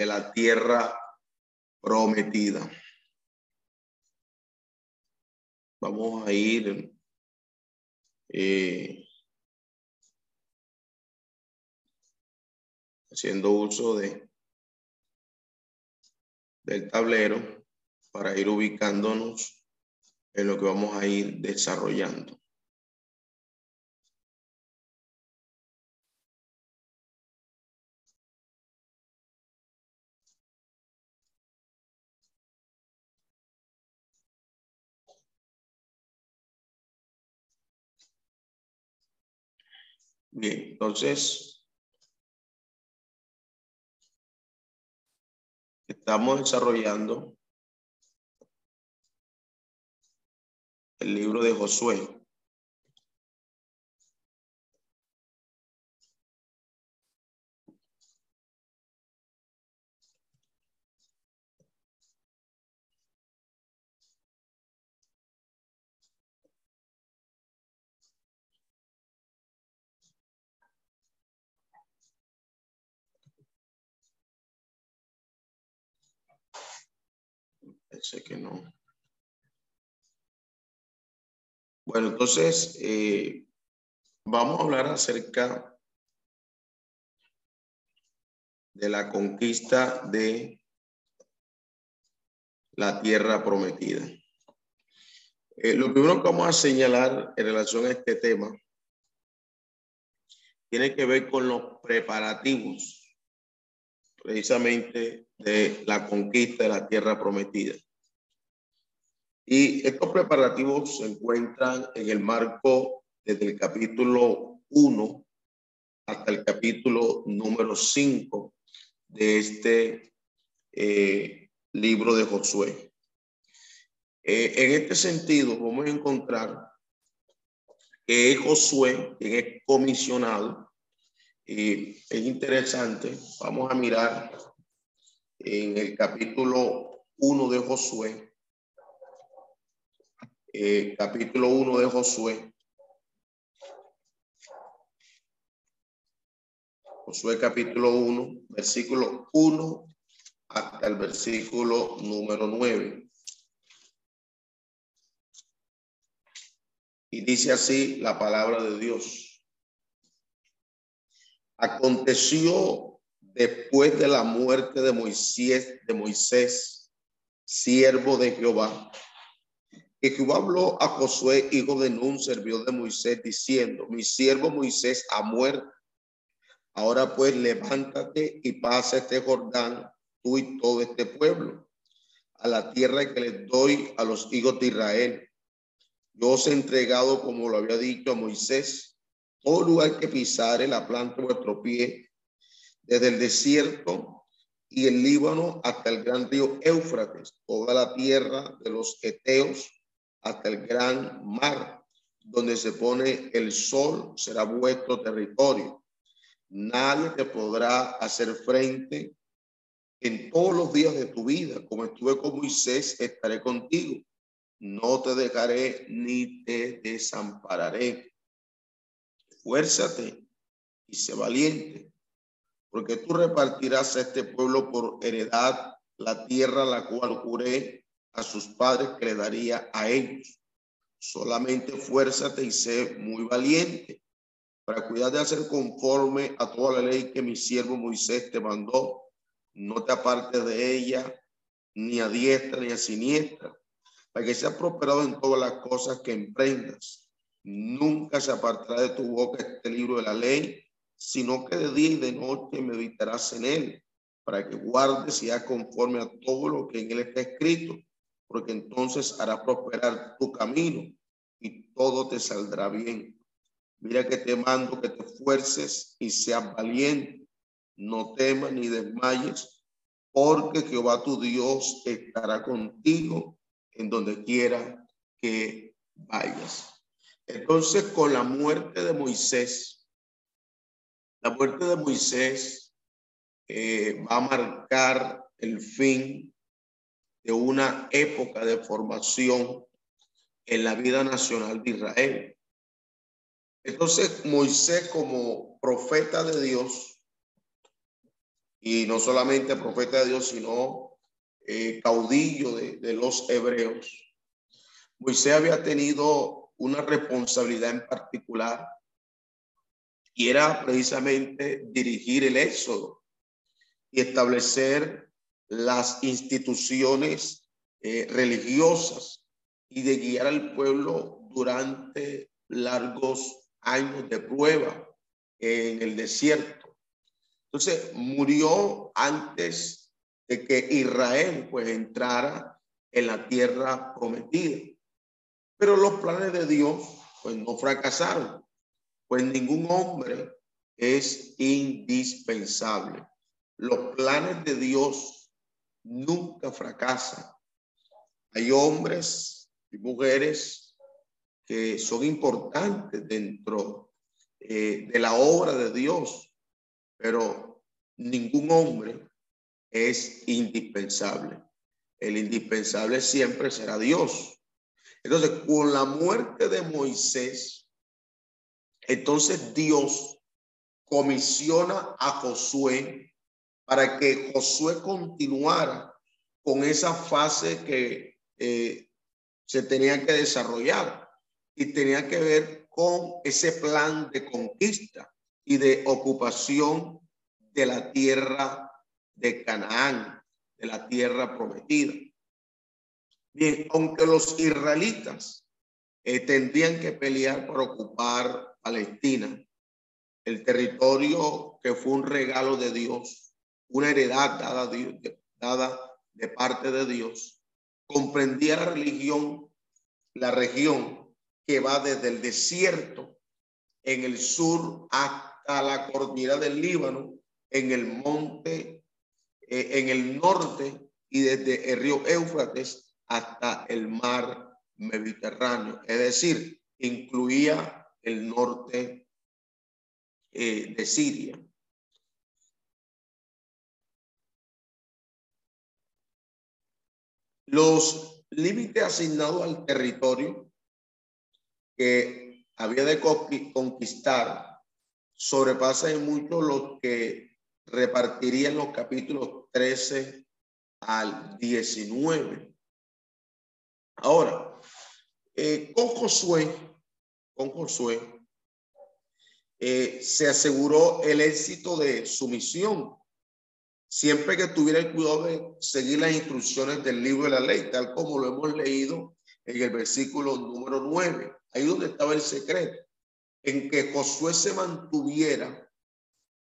de la tierra prometida. Vamos a ir eh, haciendo uso de del tablero para ir ubicándonos en lo que vamos a ir desarrollando. Bien, entonces estamos desarrollando el libro de Josué. Sé que no. Bueno, entonces eh, vamos a hablar acerca de la conquista de la tierra prometida. Eh, lo primero que vamos a señalar en relación a este tema tiene que ver con los preparativos precisamente de la conquista de la tierra prometida. Y estos preparativos se encuentran en el marco desde el capítulo 1 hasta el capítulo número 5 de este eh, libro de Josué. Eh, en este sentido, vamos a encontrar que Josué quien es comisionado. Y es interesante, vamos a mirar en el capítulo 1 de Josué, eh, capítulo 1 de Josué. Josué capítulo 1, versículo 1 hasta el versículo número 9. Y dice así la palabra de Dios. Aconteció después de la muerte de Moisés, de Moisés, siervo de Jehová, que Jehová habló a Josué, hijo de Nun, servidor de Moisés, diciendo, mi siervo Moisés ha muerto. Ahora pues levántate y pasa este Jordán, tú y todo este pueblo, a la tierra que les doy a los hijos de Israel. Yo os he entregado, como lo había dicho a Moisés, todo lugar que pisare la planta de vuestro pie, desde el desierto y el Líbano hasta el gran río Éufrates, toda la tierra de los Eteos, hasta el gran mar, donde se pone el sol, será vuestro territorio. Nadie te podrá hacer frente en todos los días de tu vida. Como estuve con Moisés, estaré contigo. No te dejaré ni te desampararé. Fuérzate y sé valiente, porque tú repartirás a este pueblo por heredad la tierra la cual juré a sus padres que le daría a ellos. Solamente fuérzate y sé muy valiente para cuidar de hacer conforme a toda la ley que mi siervo Moisés te mandó. No te apartes de ella ni a diestra ni a siniestra, para que sea prosperado en todas las cosas que emprendas. Nunca se apartará de tu boca este libro de la ley, sino que de día y de noche meditarás en él, para que guardes y hagas conforme a todo lo que en él está escrito porque entonces hará prosperar tu camino y todo te saldrá bien. Mira que te mando que te fuerces y seas valiente. No temas ni desmayes, porque Jehová tu Dios estará contigo en donde quiera que vayas. Entonces, con la muerte de Moisés, la muerte de Moisés eh, va a marcar el fin de una época de formación en la vida nacional de Israel. Entonces, Moisés como profeta de Dios, y no solamente profeta de Dios, sino eh, caudillo de, de los hebreos, Moisés había tenido una responsabilidad en particular y era precisamente dirigir el éxodo y establecer las instituciones eh, religiosas y de guiar al pueblo durante largos años de prueba en el desierto. Entonces murió antes de que Israel pues entrara en la tierra prometida. Pero los planes de Dios pues no fracasaron, pues ningún hombre es indispensable. Los planes de Dios nunca fracasan. Hay hombres y mujeres que son importantes dentro eh, de la obra de Dios, pero ningún hombre es indispensable. El indispensable siempre será Dios. Entonces, con la muerte de Moisés, entonces Dios comisiona a Josué para que Josué continuara con esa fase que eh, se tenía que desarrollar y tenía que ver con ese plan de conquista y de ocupación de la tierra de Canaán, de la tierra prometida. Bien, aunque los israelitas eh, tendrían que pelear por ocupar Palestina, el territorio que fue un regalo de Dios, una heredad dada, de, dada de parte de Dios, comprendía la religión, la región que va desde el desierto en el sur hasta la cordillera del Líbano, en el monte, eh, en el norte y desde el río Éufrates hasta el mar Mediterráneo, es decir, incluía el norte eh, de Siria. Los límites asignados al territorio que había de conquistar sobrepasan mucho lo que repartirían los capítulos 13 al 19. Ahora, eh, con Josué, con Josué, eh, se aseguró el éxito de su misión, siempre que tuviera el cuidado de seguir las instrucciones del libro de la ley, tal como lo hemos leído en el versículo número 9. Ahí donde estaba el secreto, en que Josué se mantuviera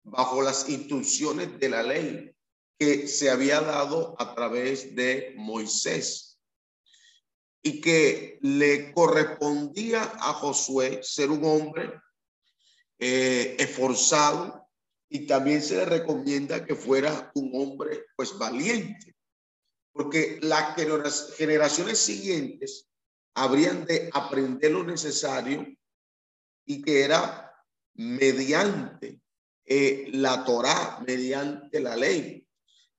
bajo las instrucciones de la ley que se había dado a través de Moisés y que le correspondía a Josué ser un hombre eh, esforzado y también se le recomienda que fuera un hombre pues valiente, porque las generaciones siguientes habrían de aprender lo necesario y que era mediante eh, la Torá, mediante la ley.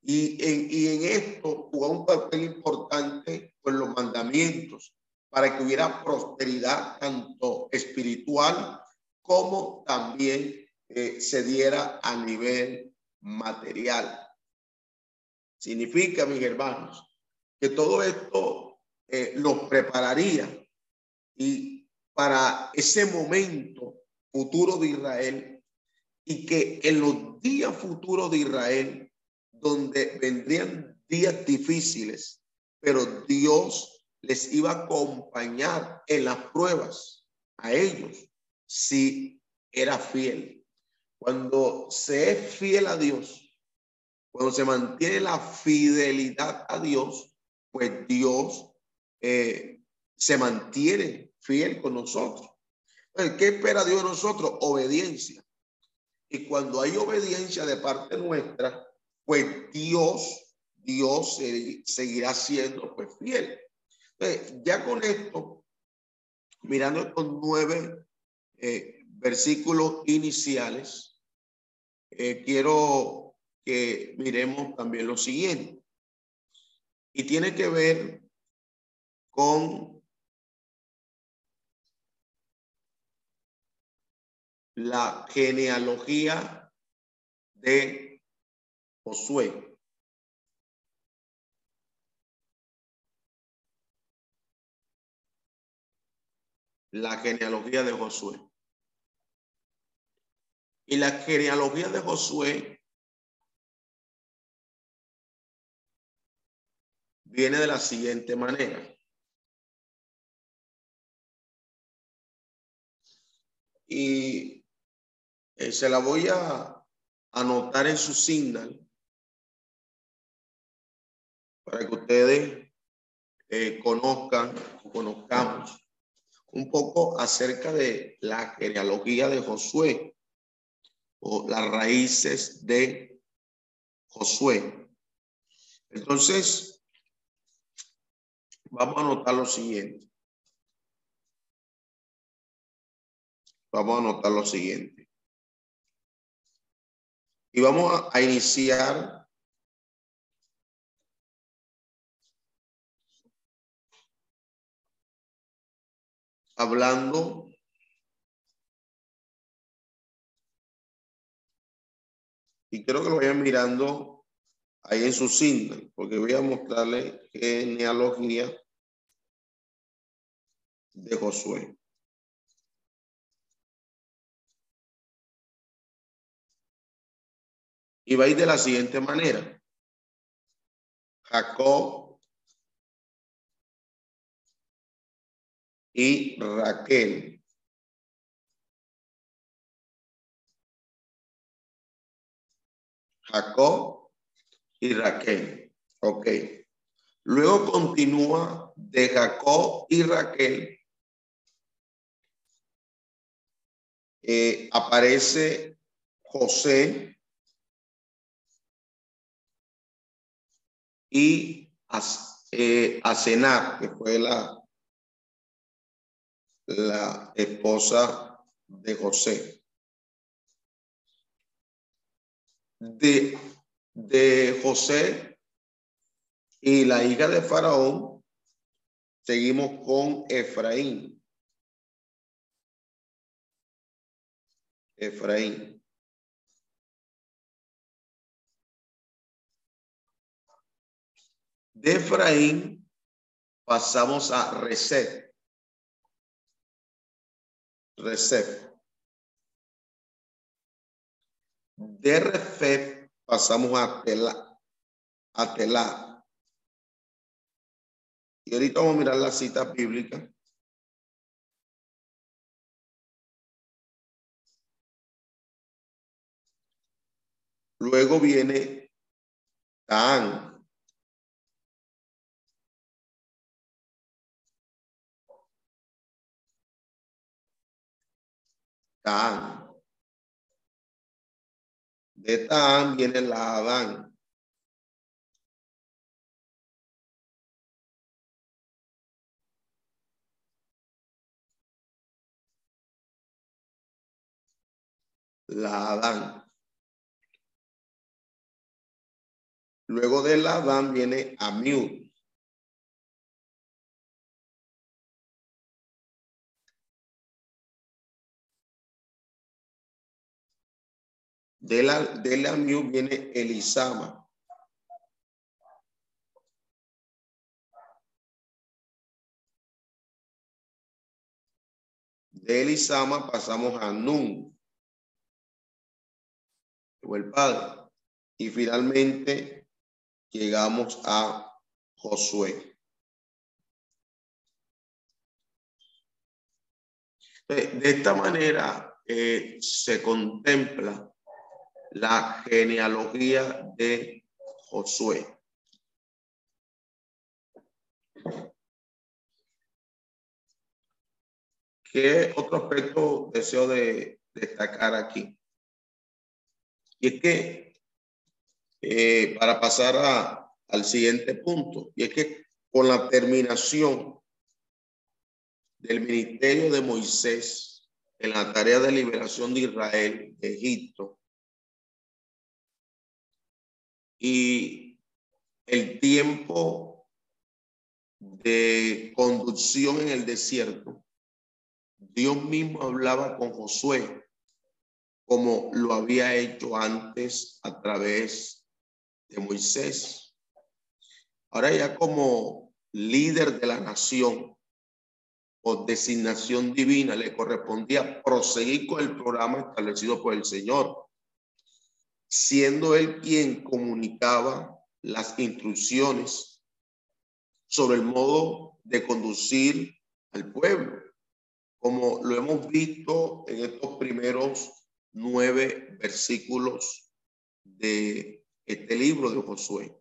Y en, y en esto jugó un papel importante con los mandamientos para que hubiera prosperidad tanto espiritual como también se diera a nivel material. Significa, mis hermanos, que todo esto eh, los prepararía y para ese momento futuro de Israel y que en los días futuros de Israel, donde vendrían días difíciles, pero Dios les iba a acompañar en las pruebas a ellos si era fiel. Cuando se es fiel a Dios, cuando se mantiene la fidelidad a Dios, pues Dios eh, se mantiene fiel con nosotros. ¿Qué espera Dios de nosotros? Obediencia. Y cuando hay obediencia de parte nuestra, pues Dios Dios seguirá siendo pues fiel. ya con esto, mirando estos nueve eh, versículos iniciales, eh, quiero que miremos también lo siguiente. Y tiene que ver con la genealogía de Josué. La genealogía de Josué. Y la genealogía de Josué viene de la siguiente manera. Y eh, se la voy a anotar en su signal para que ustedes eh, conozcan o conozcamos un poco acerca de la genealogía de Josué o las raíces de Josué. Entonces, vamos a anotar lo siguiente. Vamos a anotar lo siguiente. Y vamos a, iniciar hablando y quiero que lo vayan mirando ahí en su signo, porque voy a mostrarle genealogía de Josué. Y va a ir de la siguiente manera. Jacob y Raquel. Jacob y Raquel. Ok. Luego continúa de Jacob y Raquel. Eh, aparece José y eh, Asenar, que fue la, la esposa de José. De, de José y la hija de Faraón, seguimos con Efraín. Efraín. De Efraín pasamos a. Reset. De Refet pasamos a Tela. A Tela. Y ahorita vamos a mirar la cita bíblica. Luego viene Tan. Tan. De Tan viene la Adán. La Adán. Luego de la Adán viene Amiud. De la, de la viene Elisama. De Elisama pasamos a Nun, el padre. Y finalmente llegamos a Josué. De esta manera eh, se contempla la genealogía de Josué. ¿Qué otro aspecto deseo de destacar aquí? Y es que eh, para pasar al siguiente punto, y es que con la terminación del ministerio de Moisés en la tarea de liberación de Israel de Egipto y el tiempo de conducción en el desierto, Dios mismo hablaba con Josué como lo había hecho antes a través de Moisés. Ahora ya como líder de la nación o designación divina le correspondía proseguir con el programa establecido por el Señor, siendo él quien comunicaba las instrucciones sobre el modo de conducir al pueblo, como lo hemos visto en estos primeros nueve versículos de este libro de Josué.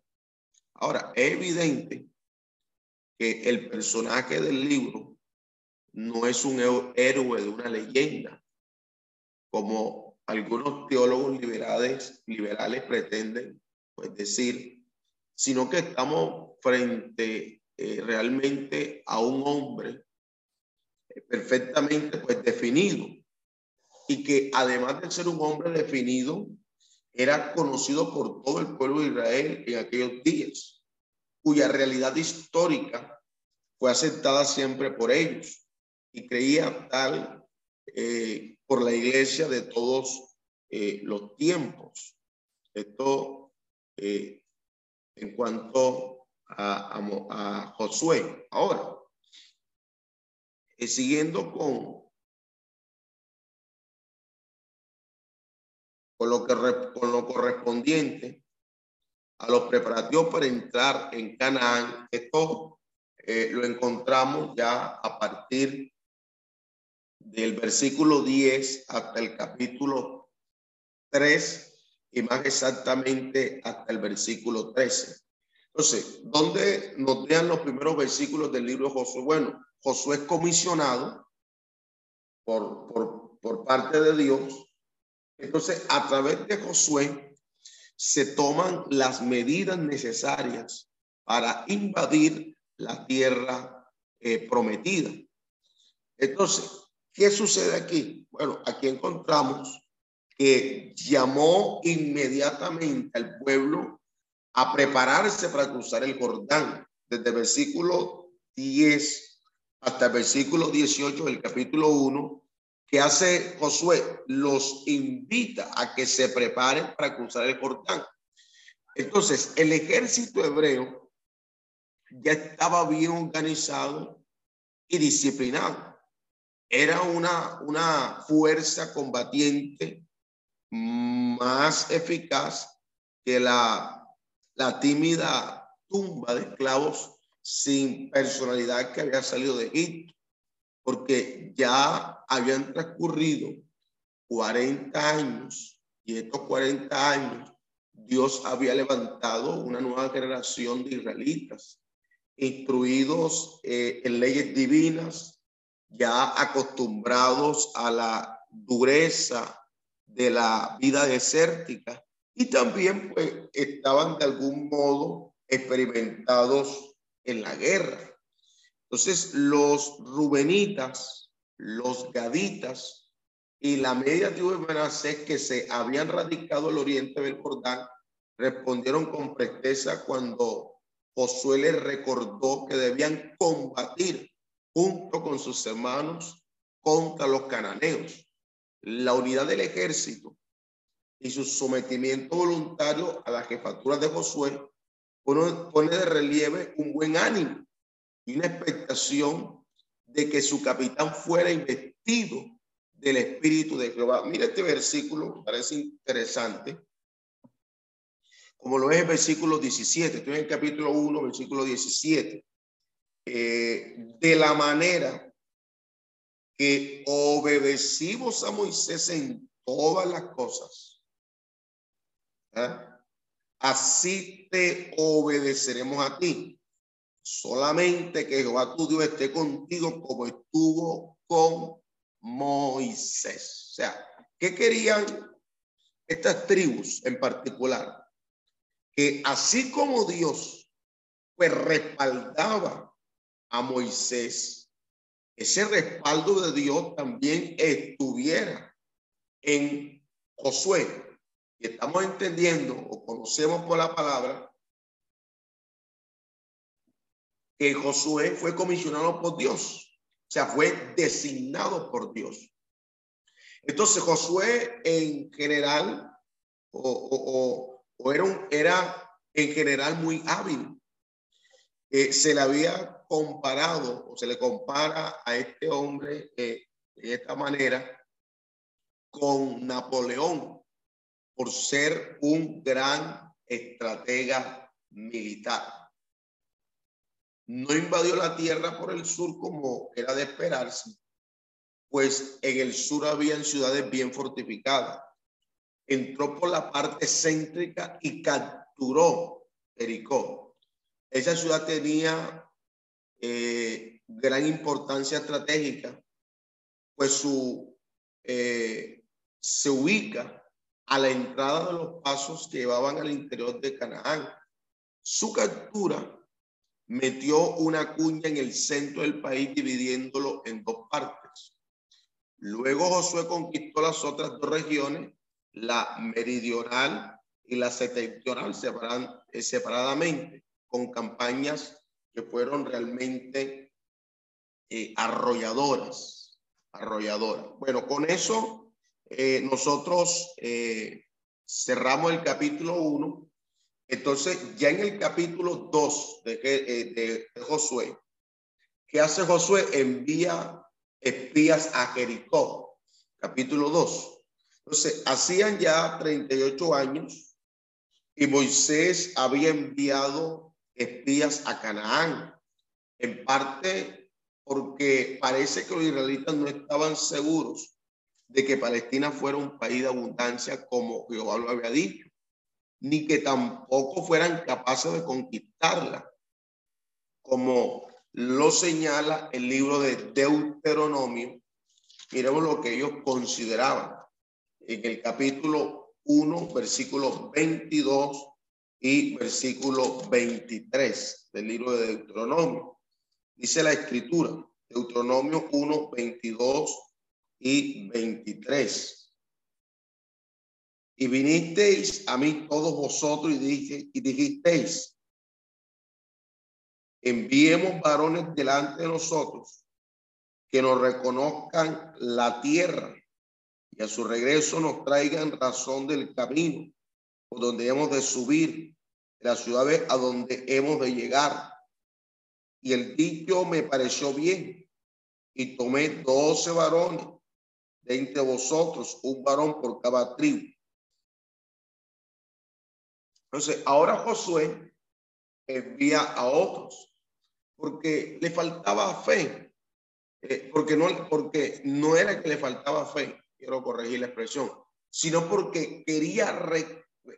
Ahora, es evidente que el personaje del libro no es un héroe de una leyenda, como algunos teólogos liberales, liberales pretenden pues, decir, sino que estamos frente eh, realmente a un hombre eh, perfectamente pues definido. Y que además de ser un hombre definido, era conocido por todo el pueblo de Israel en aquellos días, cuya realidad histórica fue aceptada siempre por ellos. Y creía tal eh, por la iglesia de todos eh, los tiempos. Esto eh, en cuanto a, Josué. Ahora, siguiendo con con lo, que, con lo correspondiente a los preparativos para entrar en Canaán. Esto eh, lo encontramos ya a partir del versículo 10 hasta el capítulo 3 y más exactamente hasta el versículo 13. Entonces, ¿dónde nos dan los primeros versículos del libro de Josué? Bueno, Josué es comisionado por, por, por parte de Dios entonces, a través de Josué se toman las medidas necesarias para invadir la tierra eh, prometida. Entonces, ¿qué sucede aquí? Bueno, aquí encontramos que llamó inmediatamente al pueblo a prepararse para cruzar el Jordán, desde el versículo 10 hasta el versículo 18 del capítulo 1, que hace Josué, los invita a que se preparen para cruzar el Jordán. Entonces, el ejército hebreo ya estaba bien organizado y disciplinado. Era una, una fuerza combatiente más eficaz que la, la tímida tumba de esclavos sin personalidad que había salido de Egipto porque ya habían transcurrido 40 años y estos 40 años Dios había levantado una nueva generación de israelitas, instruidos eh, en leyes divinas, ya acostumbrados a la dureza de la vida desértica y también pues estaban de algún modo experimentados en la guerra. Entonces, los rubenitas, los gaditas y la media tribu de Manasés que se habían radicado al oriente del Jordán respondieron con presteza cuando Josué les recordó que debían combatir junto con sus hermanos contra los cananeos. La unidad del ejército y su sometimiento voluntario a la jefatura de Josué pone de relieve un buen ánimo y una expectación de que su capitán fuera investido del Espíritu de Jehová. Mira este versículo, parece interesante, como lo es el versículo 17. Estoy en el capítulo 1, versículo 17. Eh, de la manera que obedecimos a Moisés en todas las cosas, así te obedeceremos a ti. Solamente que Jehová tu Dios esté contigo como estuvo con Moisés. O sea, ¿qué querían estas tribus en particular? que así como Dios pues respaldaba a Moisés, ese respaldo de Dios también estuviera en Josué. Y estamos entendiendo o conocemos por la palabra que Josué fue comisionado por Dios, o sea, fue designado por Dios. Entonces Josué en general o, era, era en general muy hábil. Eh, se le había comparado o se le compara a este hombre eh, de esta manera con Napoleón por ser un gran estratega militar. No invadió la tierra por el sur como era de esperarse, pues en el sur habían ciudades bien fortificadas. Entró por la parte céntrica y capturó Jericó. Esa ciudad tenía eh, gran importancia estratégica, pues su, eh, se ubica a la entrada de los pasos que llevaban al interior de Canaán. Su captura metió una cuña en el centro del país dividiéndolo en dos partes. Luego Josué conquistó las otras dos regiones, la meridional y la septentrional eh, separadamente, con campañas que fueron realmente eh, arrolladoras, arrolladoras. Bueno, con eso eh, nosotros cerramos el capítulo 1 entonces, ya en el capítulo 2 de, eh, de, Josué, ¿qué hace Josué? Envía espías a Jericó, capítulo 2. Entonces, hacían ya 38 años y Moisés había enviado espías a Canaán, en parte porque parece que los israelitas no estaban seguros de que Palestina fuera un país de abundancia como Jehová lo había dicho ni que tampoco fueran capaces de conquistarla, como lo señala el libro de Deuteronomio. Miremos lo que ellos consideraban en el capítulo 1, versículo 22 y versículo 23 del libro de Deuteronomio. Dice la escritura, Deuteronomio 1, 22 y 23. Y vinisteis a mí todos vosotros y, dije, y dijisteis, enviemos varones delante de nosotros que nos reconozcan la tierra y a su regreso nos traigan razón del camino por donde hemos de subir, las ciudades a donde hemos de llegar. Y el dicho me pareció bien. Y tomé doce varones de entre vosotros, un varón por cada tribu. Entonces, ahora Josué envía a otros porque le faltaba fe, eh, porque, no, porque no era que le faltaba fe, quiero corregir la expresión, sino porque quería,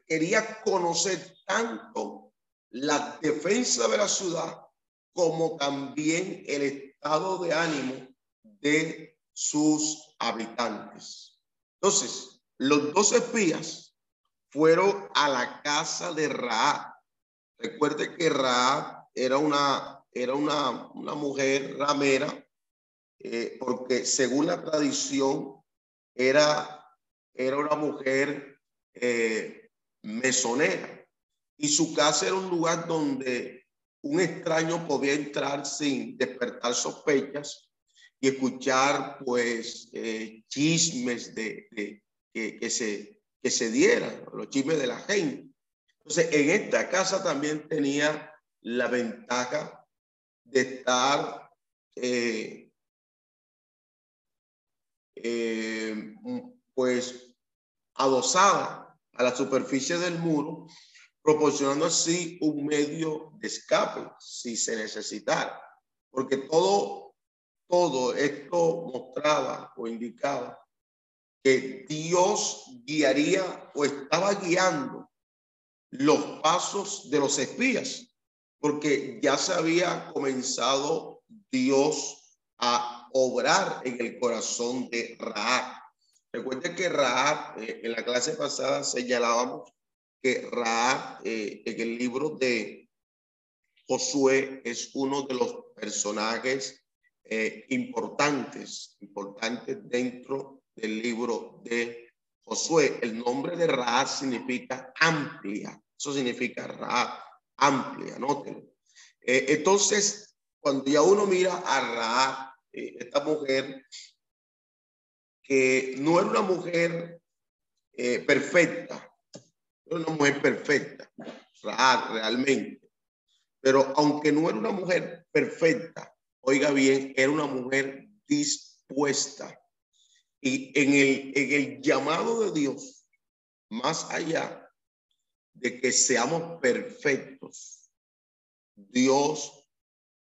quería conocer tanto la defensa de la ciudad como también el estado de ánimo de sus habitantes. Entonces, los dos espías fueron a la casa de Raab. Recuerde que Raab era una, era una, una mujer ramera, eh, porque según la tradición era, era una mujer eh, mesonera. Y su casa era un lugar donde un extraño podía entrar sin despertar sospechas y escuchar pues eh, chismes de, que, se que se dieran, los chismes de la gente. Entonces, en esta casa también tenía la ventaja de estar eh, eh, pues adosada a la superficie del muro, proporcionando así un medio de escape si se necesitara, porque todo, todo esto mostraba o indicaba que Dios guiaría o estaba guiando los pasos de los espías, porque ya se había comenzado Dios a obrar en el corazón de Raab. Recuerde que Raab, eh, en la clase pasada señalábamos que Ra eh, en el libro de Josué es uno de los personajes eh, importantes, importantes dentro del libro de Josué. El nombre de Ra significa amplia. Eso significa Ra amplia, nótelo. Eh, entonces, cuando ya uno mira a Ra, eh, esta mujer, que no era una mujer perfecta, era una mujer perfecta, realmente, pero aunque no era una mujer perfecta, oiga bien, era una mujer dispuesta. Y en el, en el llamado de Dios, más allá de que seamos perfectos, Dios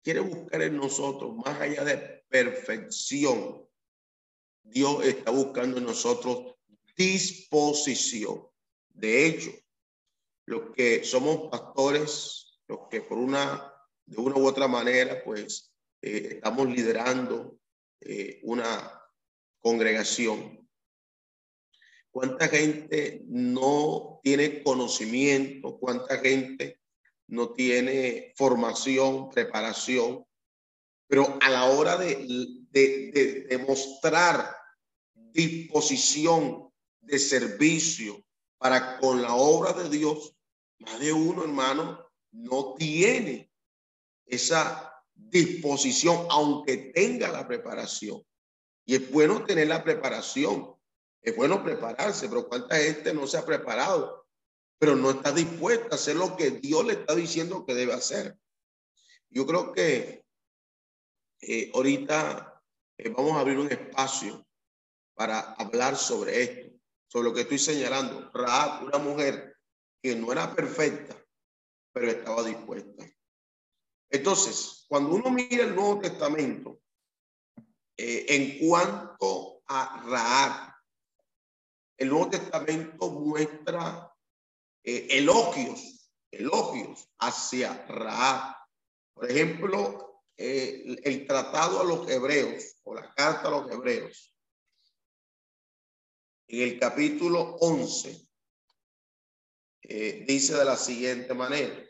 quiere buscar en nosotros, más allá de perfección, Dios está buscando en nosotros disposición. De hecho, los que somos pastores, los que por una, de una u otra manera, pues eh, estamos liderando eh, una congregación. ¿Cuánta gente no tiene conocimiento? ¿Cuánta gente no tiene formación, preparación? Pero a la hora de, de, demostrar disposición de servicio para con la obra de Dios, más de uno, hermano, no tiene esa disposición, aunque tenga la preparación. Y es bueno tener la preparación, es bueno prepararse, pero ¿cuánta gente no se ha preparado? Pero no está dispuesta a hacer lo que Dios le está diciendo que debe hacer. Yo creo que eh, ahorita eh, vamos a abrir un espacio para hablar sobre esto, sobre lo que estoy señalando. Raab, una mujer que no era perfecta, pero estaba dispuesta. Entonces, cuando uno mira el Nuevo Testamento, eh, en cuanto a Raab, el Nuevo Testamento muestra eh, elogios, elogios hacia Raab. Por ejemplo, eh, el tratado a los hebreos o la carta a los hebreos. En el capítulo 11 dice de la siguiente manera.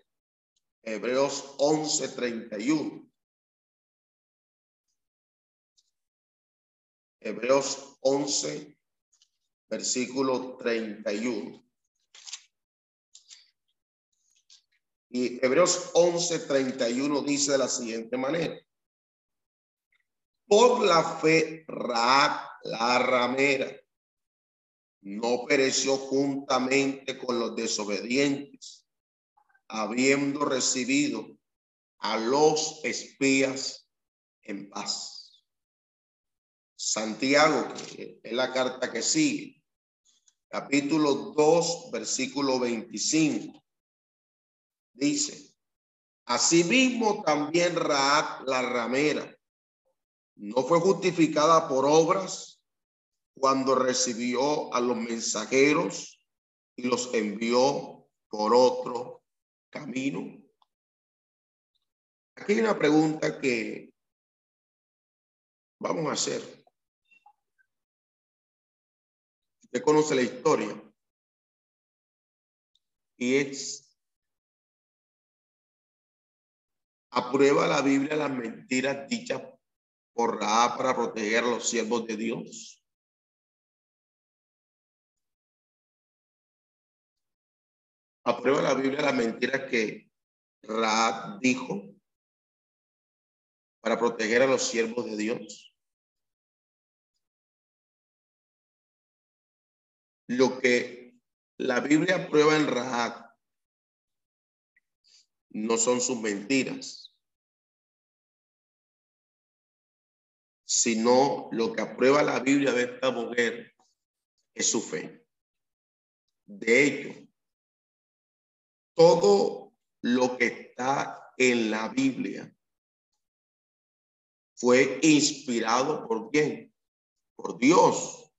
Hebreos 11:31. Hebreos 11, versículo 31. Y Hebreos 11, 31 dice de la siguiente manera. Por la fe, Raab, la ramera, no pereció juntamente con los desobedientes habiendo recibido a los espías en paz. Santiago, que es la carta que sigue, capítulo 2, versículo 25, dice, asimismo también Raab la ramera no fue justificada por obras cuando recibió a los mensajeros y los envió por otro camino. Aquí hay una pregunta que vamos a hacer. Usted conoce la historia. Y es, ¿aprueba la Biblia las mentiras dichas por Ra para proteger a los siervos de Dios? aprueba la Biblia la mentira que Raab dijo para proteger a los siervos de Dios. Lo que la Biblia aprueba en Raab no son sus mentiras, sino lo que aprueba la Biblia de esta mujer es su fe. De hecho, todo lo que está en la Biblia fue inspirado por quién? Por Dios.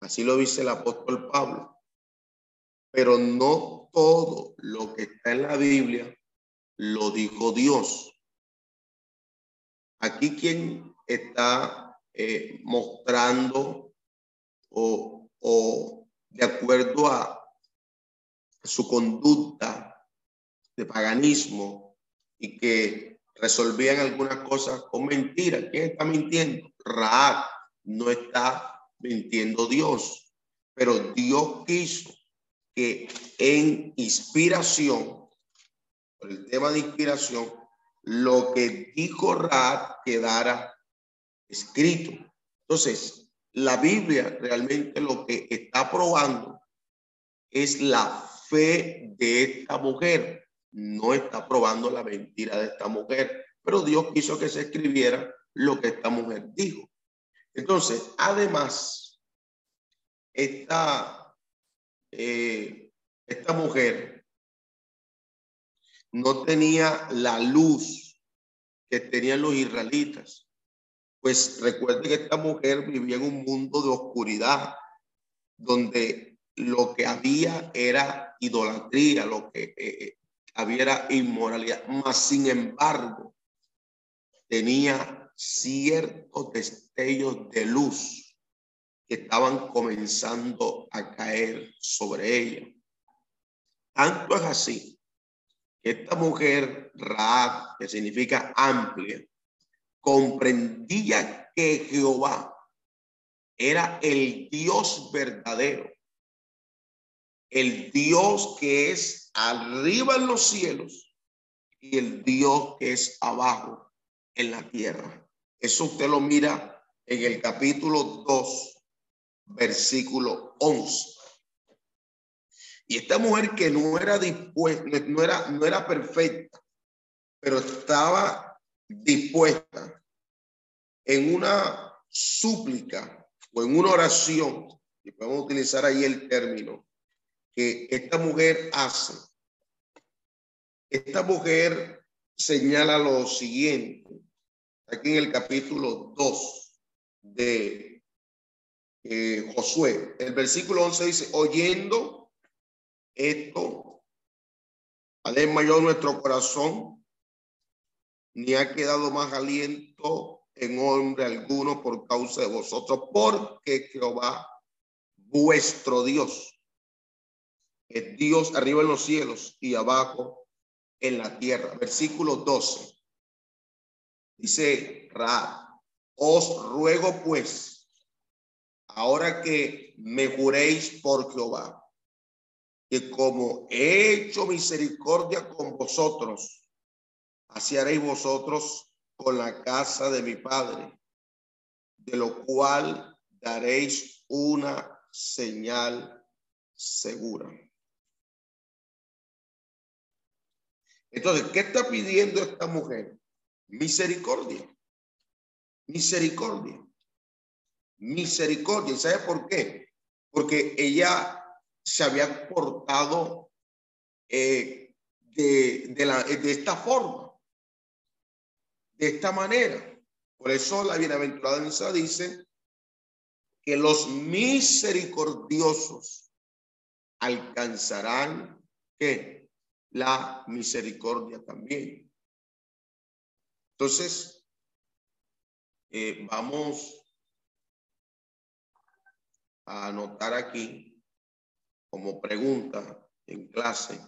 Así lo dice el apóstol Pablo. Pero no todo lo que está en la Biblia lo dijo Dios. Aquí quien está eh, mostrando o, o de acuerdo a su conducta de paganismo y que resolvían algunas cosas con mentiras. ¿Quién está mintiendo? Raab no está mintiendo Dios, pero Dios quiso que en inspiración, por el tema de inspiración, lo que dijo Raab quedara escrito. Entonces, la Biblia realmente lo que está probando es la fe de esta mujer. No está probando la mentira de esta mujer, pero Dios quiso que se escribiera lo que esta mujer dijo. Entonces, además, esta, eh, esta mujer no tenía la luz que tenían los israelitas. Pues recuerde que esta mujer vivía en un mundo de oscuridad, donde lo que había era idolatría, lo que eh, eh, había era inmoralidad, mas sin embargo tenía ciertos destellos de luz que estaban comenzando a caer sobre ella. Tanto es así que esta mujer, Raab, que significa amplia, comprendía que Jehová era el Dios verdadero, el Dios que es arriba en los cielos y el Dios que es abajo en la tierra. Eso usted lo mira en el capítulo 2, versículo 11. Y esta mujer que no era dispuesta, no era, no era perfecta, pero estaba dispuesta en una súplica o en una oración, y podemos utilizar ahí el término, que esta mujer hace. Esta mujer señala lo siguiente aquí en el capítulo 2 de eh, Josué. El versículo 11 dice, oyendo esto, ha desmayado nuestro corazón, ni ha quedado más aliento en hombre alguno por causa de vosotros, porque Jehová, vuestro Dios, es Dios arriba en los cielos y abajo en la tierra. Versículo 12. Dice Ra, os ruego pues, ahora que me juréis por Jehová, que como he hecho misericordia con vosotros, así haréis vosotros con la casa de mi padre, de lo cual daréis una señal segura. Entonces, ¿qué está pidiendo esta mujer? Misericordia. Misericordia. Misericordia. ¿Y sabe por qué? Porque ella se había portado eh, de, la, de esta forma, de esta manera. Por eso la bienaventuranza dice que los misericordiosos alcanzarán ¿qué? la misericordia también. Entonces, eh, vamos a anotar aquí como pregunta en clase.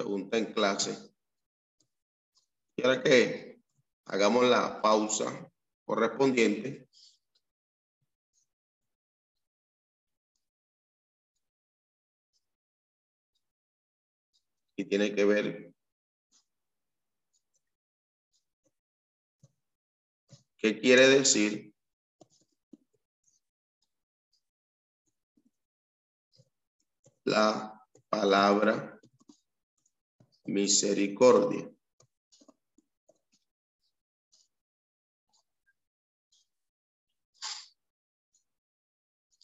Pregunta en clase. Ahora que hagamos la pausa correspondiente. y tiene que ver qué quiere decir la palabra misericordia.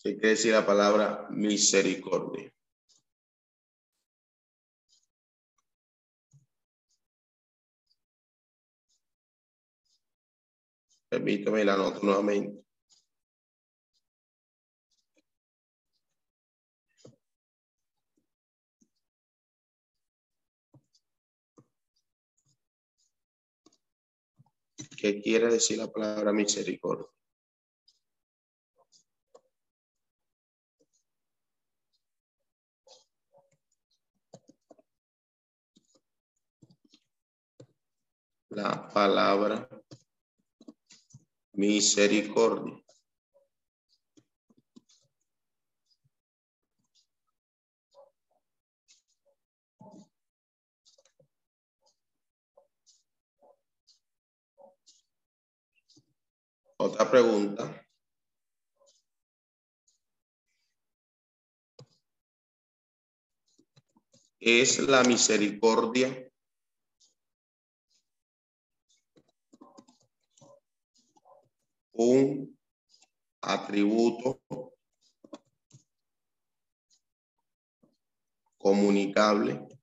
¿Qué quiere decir la palabra misericordia? Permítame la nota nuevamente. ¿Qué quiere decir la palabra misericordia? La palabra misericordia. Otra pregunta. ¿Es la misericordia un atributo comunicable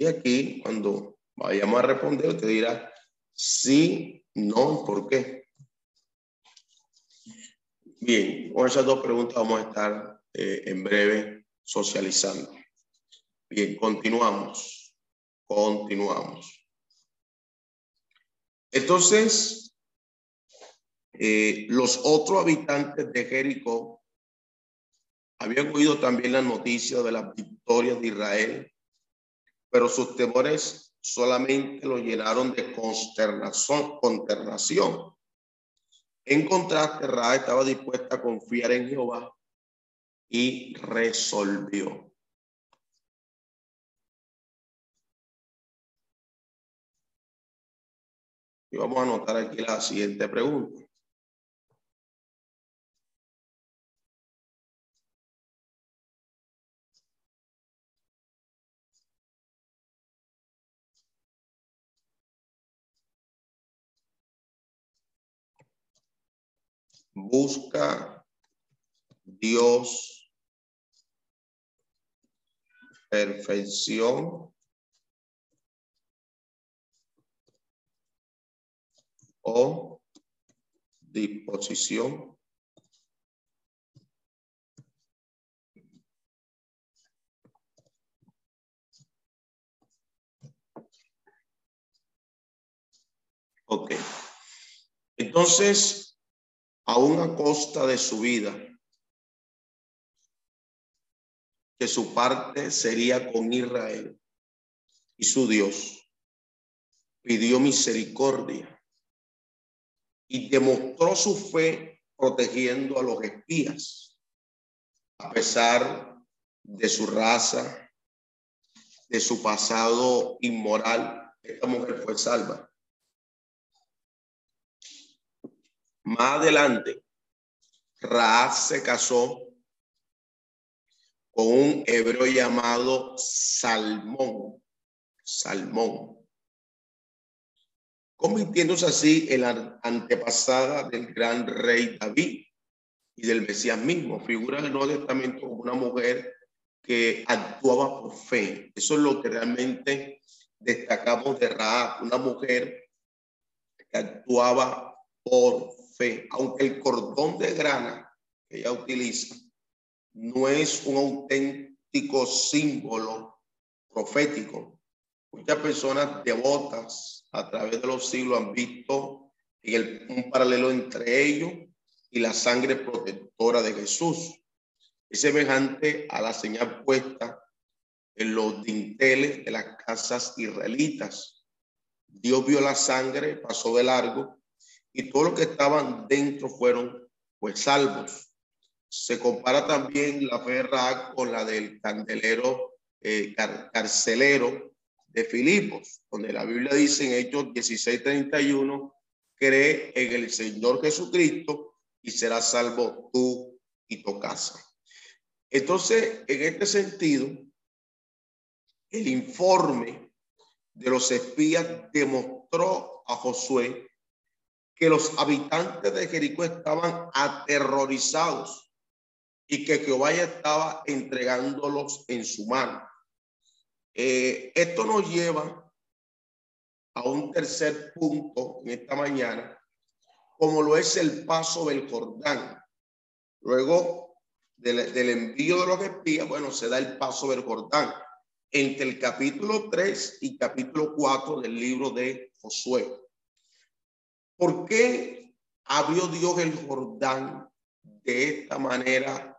Y aquí, cuando vayamos a responder, usted dirá sí, no, ¿por qué? Bien, con esas dos preguntas vamos a estar eh, en breve socializando. Bien, continuamos. Continuamos. Entonces, eh, los otros habitantes de Jericó habían oído también la noticia de las victorias de Israel pero sus temores solamente lo llenaron de consternación. consternación. En contraste, Ra estaba dispuesta a confiar en Jehová y resolvió. Y vamos a anotar aquí la siguiente pregunta. Busca Dios. Perfección. O disposición. Ok. Entonces, aún a costa de su vida, que su parte sería con Israel y su Dios, pidió misericordia y demostró su fe protegiendo a los espías, a pesar de su raza, de su pasado inmoral, esta mujer fue salva. Más adelante, Raaz se casó con un hebreo llamado Salmón. Salmón. Convirtiéndose así en la antepasada del gran rey David y del Mesías mismo. Figura en el Nuevo Testamento como una mujer que actuaba por fe. Eso es lo que realmente destacamos de Raab, una mujer que actuaba por aunque el cordón de grana que ella utiliza no es un auténtico símbolo profético. Muchas personas devotas a través de los siglos han visto un paralelo entre ellos y la sangre protectora de Jesús. Es semejante a la señal puesta en los dinteles de las casas israelitas. Dios vio la sangre, pasó de largo y todos los que estaban dentro fueron pues salvos. Se compara también la fe con la del candelero eh, carcelero de Filipos, donde la Biblia dice en Hechos 16:31, cree en el Señor Jesucristo y serás salvo tú y tu casa. Entonces, en este sentido, el informe de los espías demostró a Josué que los habitantes de Jericó estaban aterrorizados y que Jehová ya estaba entregándolos en su mano. Eh, esto nos lleva a un tercer punto en esta mañana, como lo es el paso del Jordán. Luego del, envío de los espías, bueno, se da el paso del Jordán entre el capítulo 3 y capítulo 4 del libro de Josué. ¿Por qué abrió Dios el Jordán de esta manera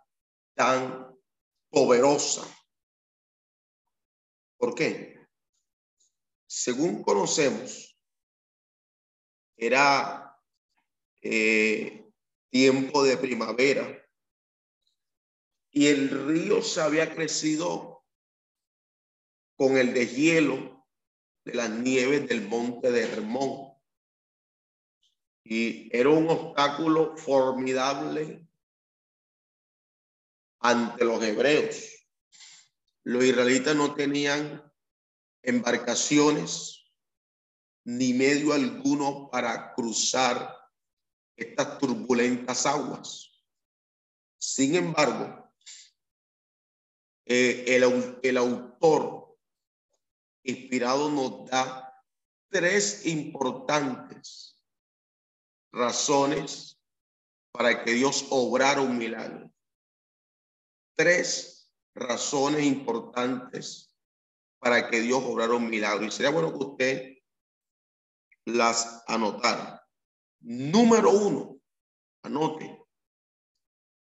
tan poderosa? ¿Por qué? Según conocemos, era eh, tiempo de primavera y el río se había crecido con el deshielo de las nieves del monte de Hermón. Y era un obstáculo formidable ante los hebreos. Los israelitas no tenían embarcaciones ni medio alguno para cruzar estas turbulentas aguas. Sin embargo, eh, el, el autor inspirado nos da tres importantes razones para que Dios obrara un milagro. Tres razones importantes para que Dios obrara un milagro. Y sería bueno que usted las anotara. Número uno, anote,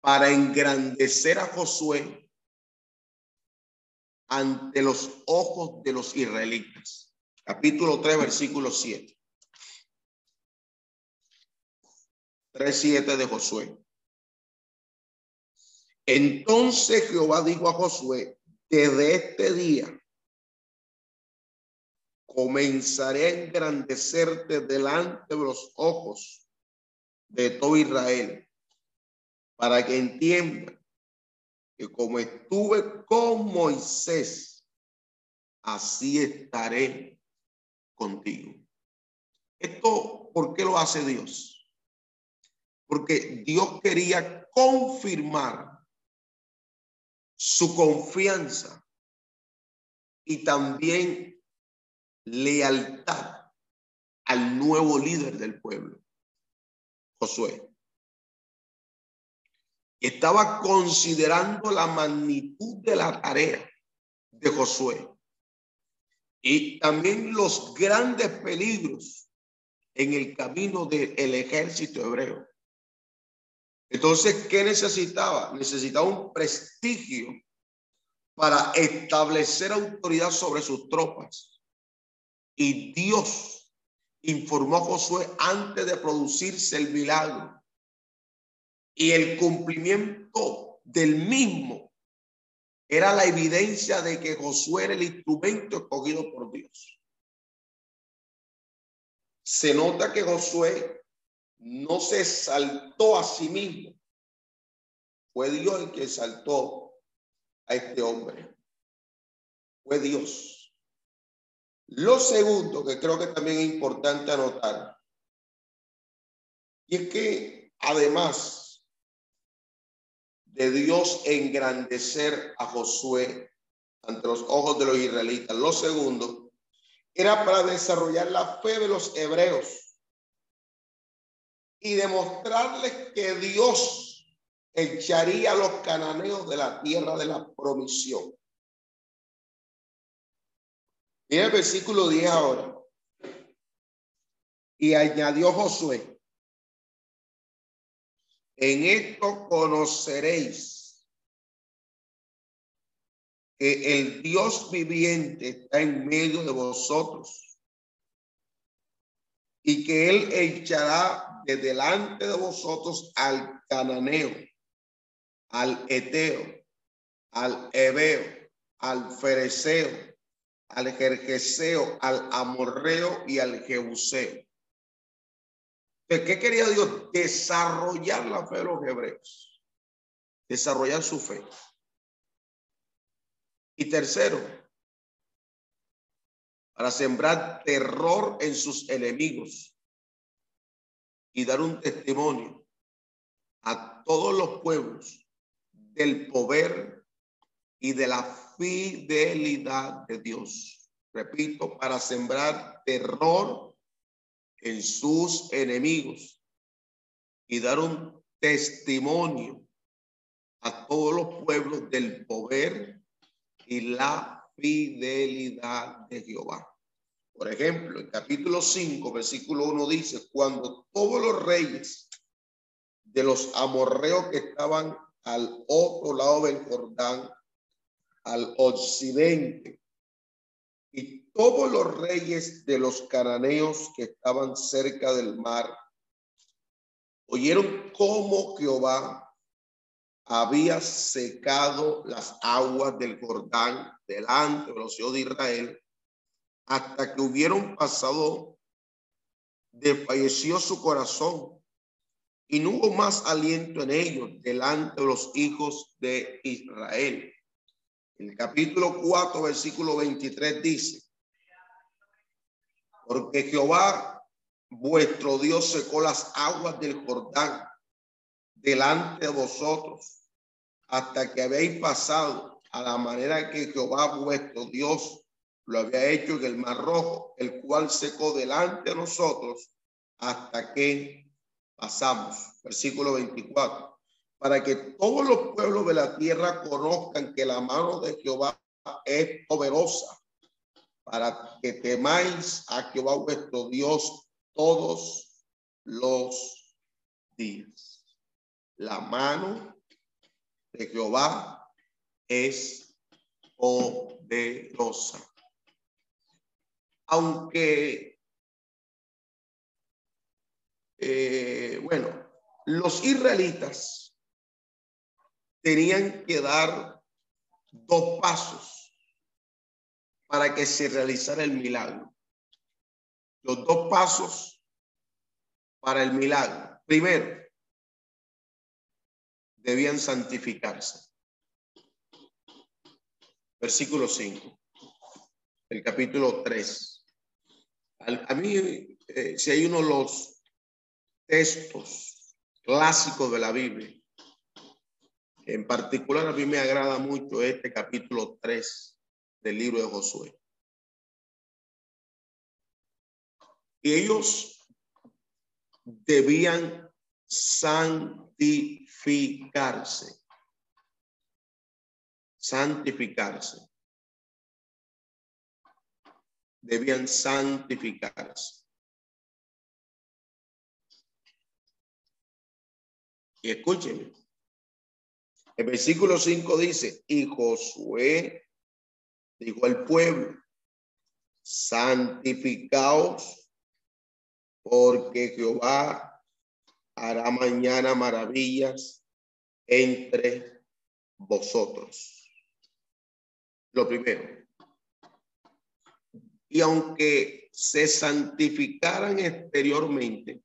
para engrandecer a Josué ante los ojos de los israelitas. Capítulo 3, versículo 7. 3.7 de Josué. Entonces Jehová dijo a Josué, desde este día comenzaré a engrandecerte delante de los ojos de todo Israel, para que entienda que como estuve con Moisés, así estaré contigo. Esto, ¿por qué lo hace Dios? Porque Dios quería confirmar su confianza y también lealtad al nuevo líder del pueblo, Josué estaba considerando la magnitud de la tarea de Josué y también los grandes peligros en el camino del ejército hebreo. Entonces, ¿qué necesitaba? Necesitaba un prestigio para establecer autoridad sobre sus tropas. Y Dios informó a Josué antes de producirse el milagro y el cumplimiento del mismo era la evidencia de que Josué era el instrumento escogido por Dios. Se nota que Josué no se saltó a sí mismo. Fue Dios el que saltó a este hombre. Fue Dios. Lo segundo que creo que también es importante anotar, y es que además de Dios engrandecer a Josué ante los ojos de los israelitas. Lo segundo era para desarrollar la fe de los hebreos y demostrarles que Dios echaría a los cananeos de la tierra de la promisión. Mira el versículo 10 ahora. Y añadió Josué, en esto conoceréis que el Dios viviente está en medio de vosotros y que él echará de delante de vosotros al cananeo, al eteo, al ebeo, al fereceo, al jerjeseo, al amorreo y al jebuseo ¿Qué quería Dios? Desarrollar la fe de los hebreos. Desarrollar su fe. Y tercero, para sembrar terror en sus enemigos y dar un testimonio a todos los pueblos del poder y de la fidelidad de Dios. Repito, para sembrar terror en sus enemigos y dar un testimonio a todos los pueblos del poder y la fidelidad de Jehová. Por ejemplo, en capítulo 5, versículo 1 dice, cuando todos los reyes de los amorreos que estaban al otro lado del Jordán, al occidente, todos los reyes de los cananeos que estaban cerca del mar oyeron cómo Jehová había secado las aguas del Jordán delante de los hijos de Israel, hasta que hubieron pasado, desfalleció su corazón y no hubo más aliento en ellos delante de los hijos de Israel. El capítulo 4, versículo 23 dice, porque Jehová vuestro Dios secó las aguas del Jordán delante de vosotros hasta que habéis pasado a la manera que Jehová vuestro Dios lo había hecho en el mar rojo, el cual secó delante de nosotros hasta que pasamos. Versículo 24. Para que todos los pueblos de la tierra conozcan que la mano de Jehová es poderosa, para que temáis a Jehová vuestro Dios todos los días. La mano de Jehová es poderosa. Aunque, eh, bueno, los israelitas tenían que dar dos pasos para que se realizara el milagro. Los dos pasos para el milagro. Primero, debían santificarse. Versículo 5, el capítulo 3. A, mí, eh, si hay uno de los textos clásicos de la Biblia, en particular a mí me agrada mucho este capítulo 3 del libro de Josué. Y ellos debían santificarse. Santificarse. Debían santificarse. Y escúchenme. El versículo 5 dice, y Josué dijo al pueblo, santificaos porque Jehová hará mañana maravillas entre vosotros. Lo primero. Y aunque se santificaran exteriormente,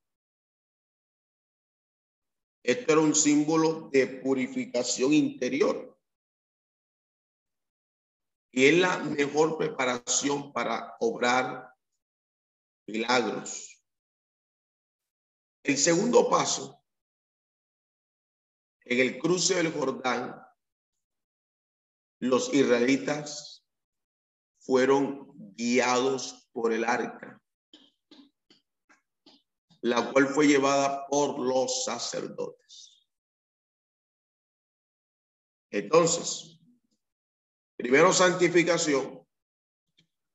esto era un símbolo de purificación interior. Y es la mejor preparación para obrar milagros. El segundo paso, en el cruce del Jordán, los israelitas fueron guiados por el arca, la cual fue llevada por los sacerdotes. Entonces, primero santificación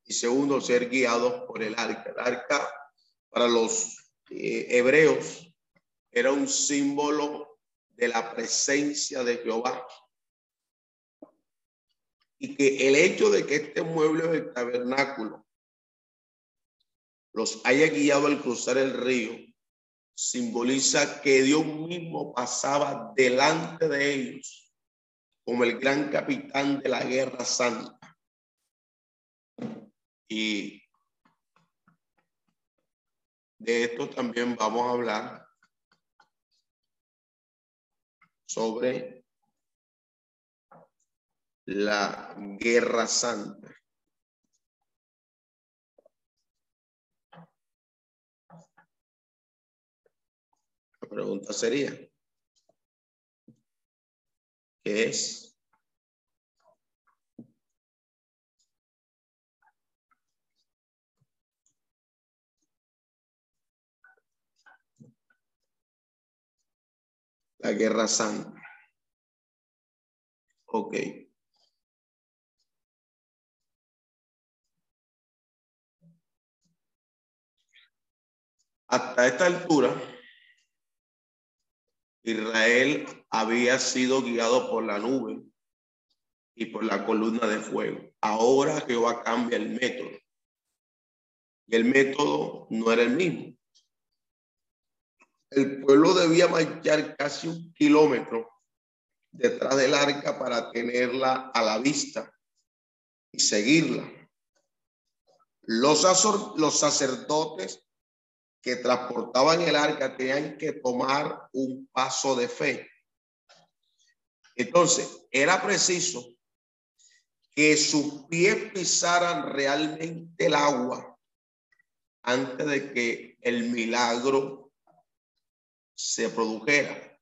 y segundo ser guiados por el arca. El arca para los eh, hebreos era un símbolo de la presencia de Jehová. Y que el hecho de que este mueble del tabernáculo los haya guiado al cruzar el río simboliza que Dios mismo pasaba delante de ellos como el gran capitán de la guerra santa. Y de esto también vamos a hablar sobre la guerra santa. La pregunta sería, ¿qué es La guerra santa. Ok. Hasta esta altura, Israel había sido guiado por la nube y por la columna de fuego. Ahora Jehová cambia el método. y el método no era el mismo. El pueblo debía marchar casi un kilómetro detrás del arca para tenerla a la vista y seguirla. Los, los sacerdotes que transportaban el arca tenían que tomar un paso de fe. Entonces, era preciso que sus pies pisaran realmente el agua antes de que el milagro se produjera.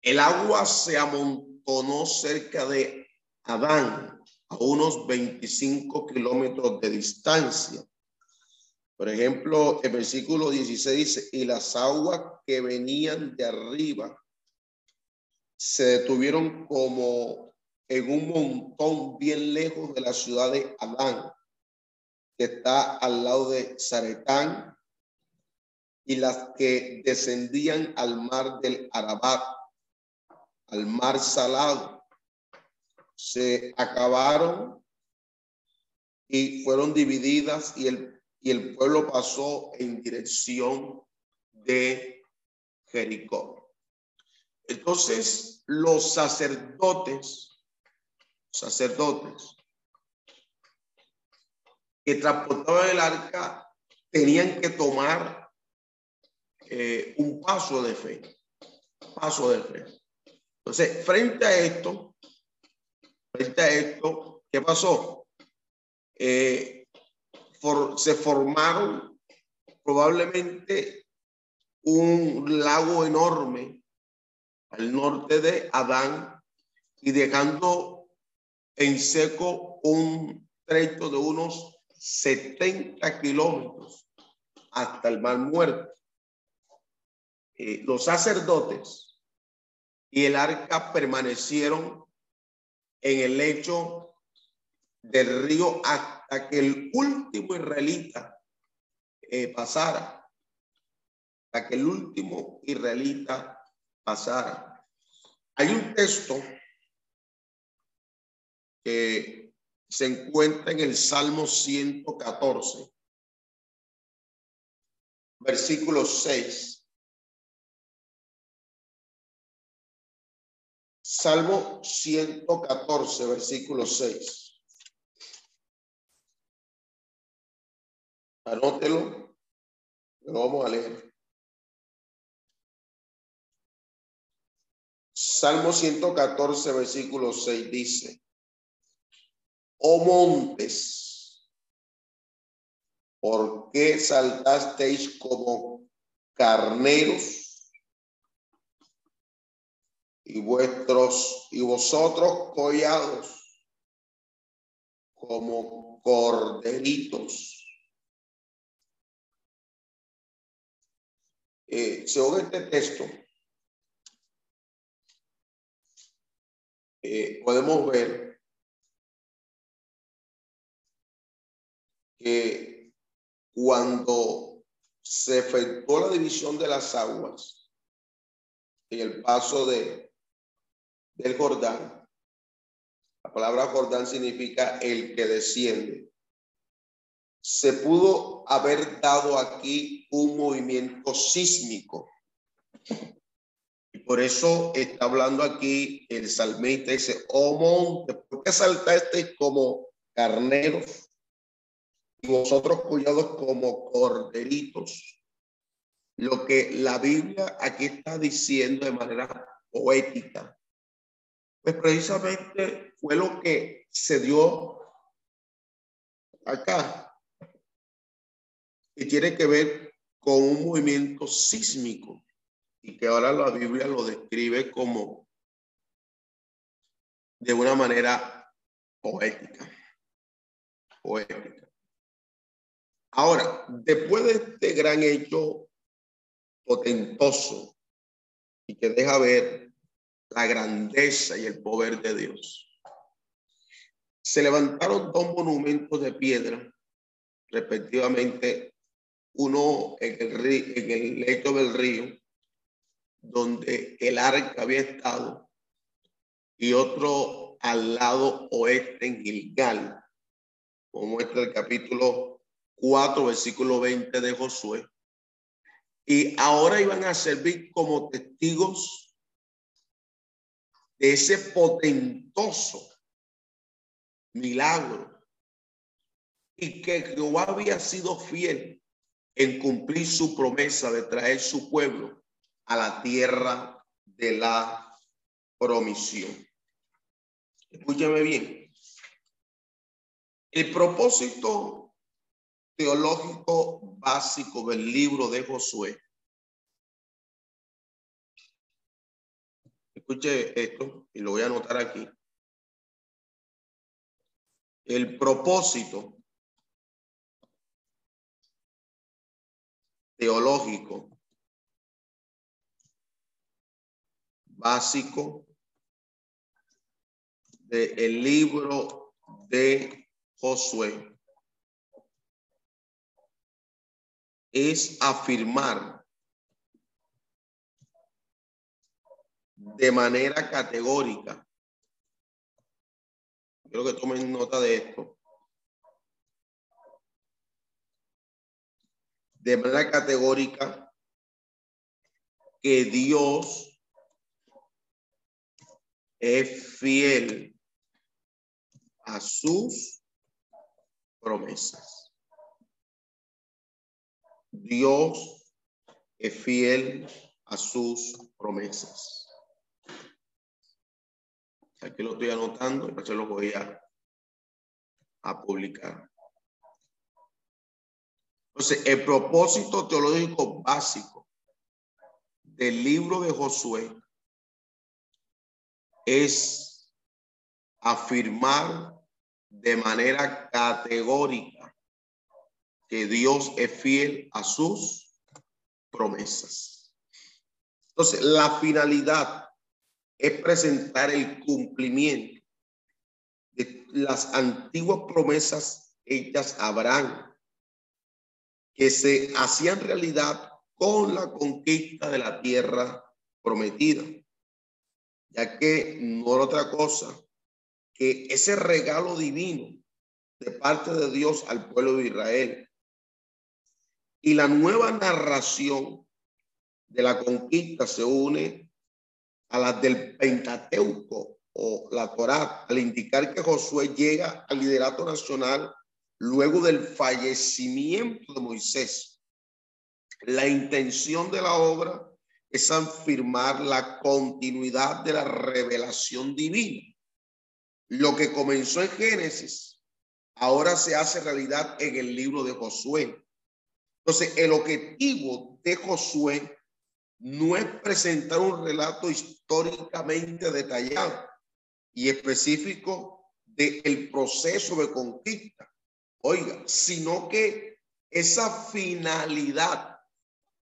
El agua se amontonó cerca de Adán a unos 25 kilómetros de distancia. Por ejemplo, el versículo 16 dice, y las aguas que venían de arriba se detuvieron como en un montón bien lejos de la ciudad de Adán, que está al lado de Zaretán, y las que descendían al mar del Arabat, al mar salado, se acabaron y fueron divididas y el y el pueblo pasó en dirección de Jericó. Entonces, los sacerdotes, sacerdotes que transportaban el arca tenían que tomar eh, un paso de fe, paso de fe. Entonces, frente a esto, frente a esto, ¿qué pasó? Eh, se formaron probablemente un lago enorme al norte de Adán y dejando en seco un trecho de unos 70 kilómetros hasta el mar muerto. Eh, los sacerdotes y el arca permanecieron en el lecho del río que el último israelita eh, pasara, hasta que el último israelita pasara. Hay un texto que se encuentra en el Salmo 114, versículo 6. Salmo 114, versículo 6. Anótelo, lo vamos a leer. Salmo 114, versículo 6 dice, oh montes, ¿por qué saltasteis como carneros? Y vuestros y vosotros collados como corderitos. Eh, según este texto, eh, podemos ver que cuando se efectuó la división de las aguas en el paso de, del Jordán, la palabra Jordán significa el que desciende se pudo haber dado aquí un movimiento sísmico. Y por eso está hablando aquí el salmista, dice, oh monte, ¿por qué saltaste como carneros y vosotros cuidados como corderitos? Lo que la Biblia aquí está diciendo de manera poética, pues precisamente fue lo que se dio acá y tiene que ver con un movimiento sísmico y que ahora la Biblia lo describe como de una manera poética. Poética. Ahora, después de este gran hecho potentoso y que deja ver la grandeza y el poder de Dios, se levantaron dos monumentos de piedra, respectivamente uno en el, en el lecho del río, donde el arca había estado, y otro al lado oeste en Gilgal, como muestra el capítulo 4, versículo 20 de Josué. Y ahora iban a servir como testigos de ese potentoso milagro y que Jehová había sido fiel en cumplir su promesa de traer su pueblo a la tierra de la promisión. Escúchame bien. El propósito teológico básico del libro de Josué. Escuche esto y lo voy a anotar aquí. El propósito teológico básico del libro de Josué es afirmar de manera categórica. Quiero que tomen nota de esto. De manera categórica que Dios es fiel a sus promesas. Dios es fiel a sus promesas. Aquí lo estoy anotando después lo voy a publicar. Entonces, el propósito teológico básico del libro de Josué es afirmar de manera categórica que Dios es fiel a sus promesas. Entonces, la finalidad es presentar el cumplimiento de las antiguas promesas hechas a Abraham que se hacían realidad con la conquista de la tierra prometida, ya que no era otra cosa que ese regalo divino de parte de Dios al pueblo de Israel. Y la nueva narración de la conquista se une a la del Pentateuco o la Torá, al indicar que Josué llega al liderato nacional luego del fallecimiento de Moisés. La intención de la obra es afirmar la continuidad de la revelación divina. Lo que comenzó en Génesis ahora se hace realidad en el libro de Josué. Entonces, el objetivo de Josué no es presentar un relato históricamente detallado y específico del proceso de conquista, Oiga, sino que esa finalidad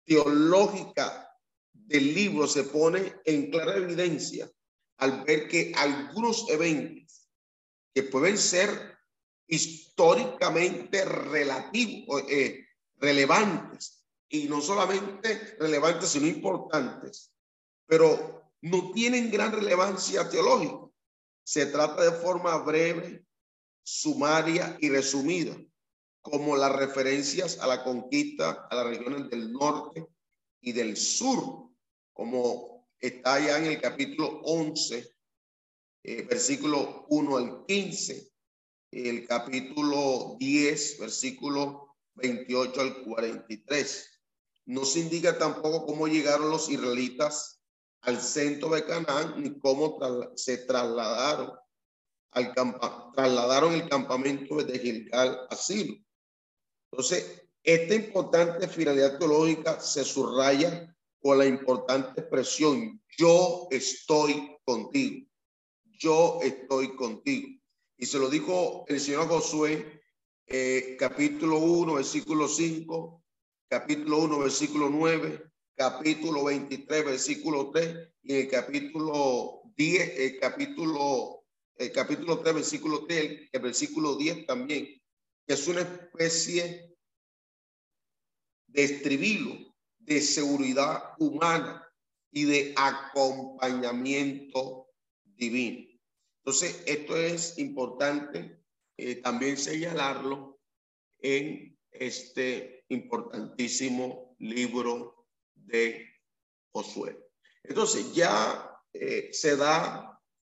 teológica del libro se pone en clara evidencia al ver que algunos eventos que pueden ser históricamente relativos, eh, relevantes, y no solamente relevantes, sino importantes, pero no tienen gran relevancia teológica. Se trata de forma breve, sumaria y resumida, como las referencias a la conquista a las regiones del norte y del sur, como está ya en el capítulo 11, eh, versículo 1 al 15, el capítulo 10, versículo 28 al 43. No se indica tampoco cómo llegaron los israelitas al centro de Canaán ni cómo se trasladaron al trasladaron el campamento de Gilgal a Silo. Entonces, esta importante finalidad teológica se subraya con la importante expresión, yo estoy contigo, yo estoy contigo. Y se lo dijo el Señor Josué, eh, capítulo 1, versículo 5, capítulo 1, versículo 9, capítulo 23, versículo 3, y el capítulo 10, el capítulo el capítulo 3, versículo 3, el versículo 10 también, que es una especie de estribilo, de seguridad humana y de acompañamiento divino. Entonces, esto es importante eh, también señalarlo en este importantísimo libro de Josué. Entonces ya eh, se da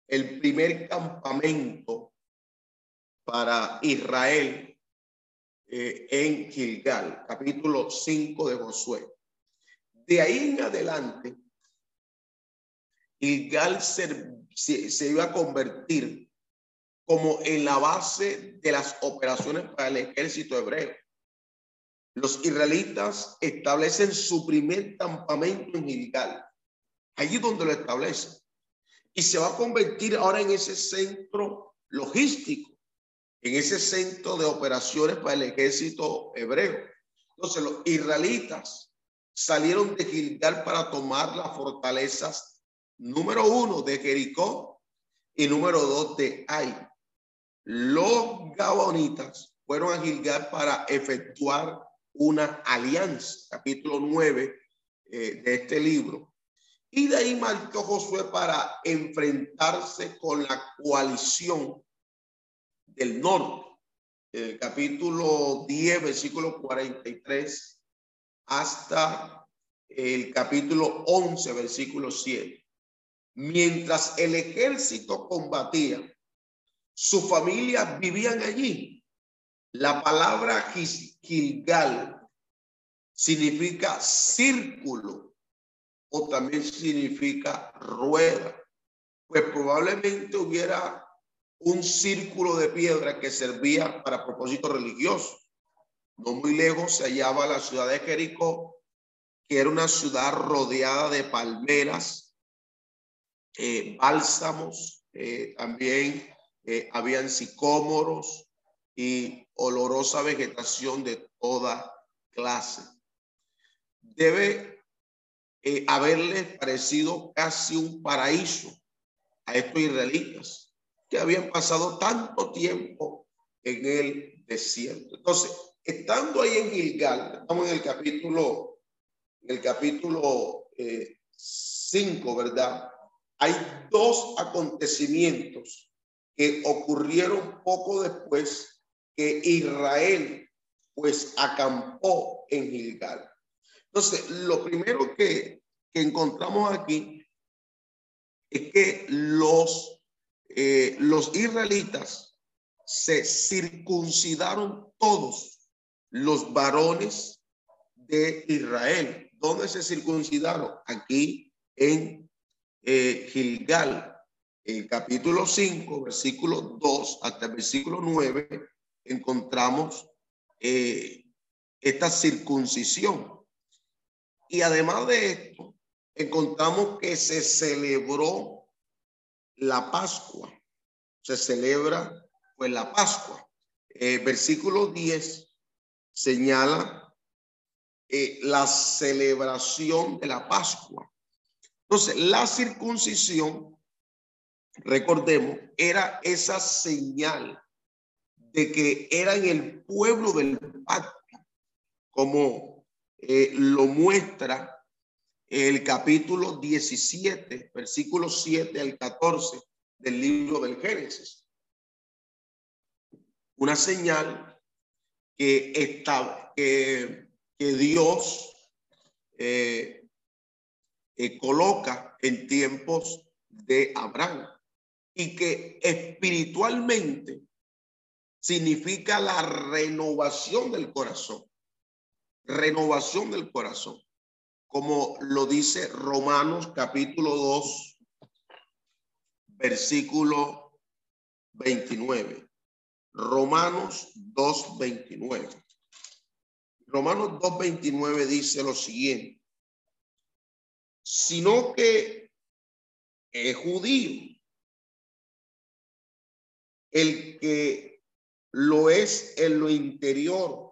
el primer campamento para Israel eh, en Gilgal, capítulo 5 de Josué. De ahí en adelante, Gilgal se, se, iba a convertir como en la base de las operaciones para el ejército hebreo. Los israelitas establecen su primer campamento en Gilgal, allí donde lo establecen, y se va a convertir ahora en ese centro logístico, en ese centro de operaciones para el ejército hebreo. Entonces los israelitas salieron de Gilgal para tomar las fortalezas número uno de Jericó y número dos de Ai. Los gabonitas fueron a Gilgal para efectuar una alianza, capítulo 9 eh, de este libro. Y de ahí marcó Josué para enfrentarse con la coalición del norte. El capítulo 10, versículo 43 hasta el capítulo 11, versículo 7. Mientras el ejército combatía, sus familias vivían allí. La palabra Gilgal significa círculo o también significa rueda. Pues probablemente hubiera un círculo de piedra que servía para propósito religioso. No muy lejos se hallaba la ciudad de Jericó, que era una ciudad rodeada de palmeras, eh, bálsamos, eh, también eh, habían sicómoros y olorosa vegetación de toda clase. Debe haberle parecido casi un paraíso a estos israelitas que habían pasado tanto tiempo en el desierto. Entonces, Estando ahí en Gilgal, estamos en el capítulo, en el capítulo 5, eh, ¿verdad? Hay dos acontecimientos que ocurrieron poco después que Israel pues acampó en Gilgal. Entonces, lo primero que, encontramos aquí es que los, eh, los israelitas se circuncidaron todos los varones de Israel. ¿Dónde se circuncidaron? Aquí en eh, Gilgal, el capítulo 5, versículo 2 hasta el versículo 9, encontramos eh, esta circuncisión. Y además de esto, encontramos que se celebró la Pascua. Se celebra pues la Pascua. Eh, versículo 10 señala eh, la celebración de la Pascua. Entonces, la circuncisión, recordemos, era esa señal de que eran el pueblo del pacto, como eh, lo muestra el capítulo 17, versículo 7 al 14 del libro del Génesis. Una señal que, está, que, Dios eh, eh, coloca en tiempos de Abraham y que espiritualmente significa la renovación del corazón, renovación del corazón, como lo dice Romanos capítulo 2, versículo 29. Romanos 2.29. Romanos 2.29 dice lo siguiente, sino que es judío el que lo es en lo interior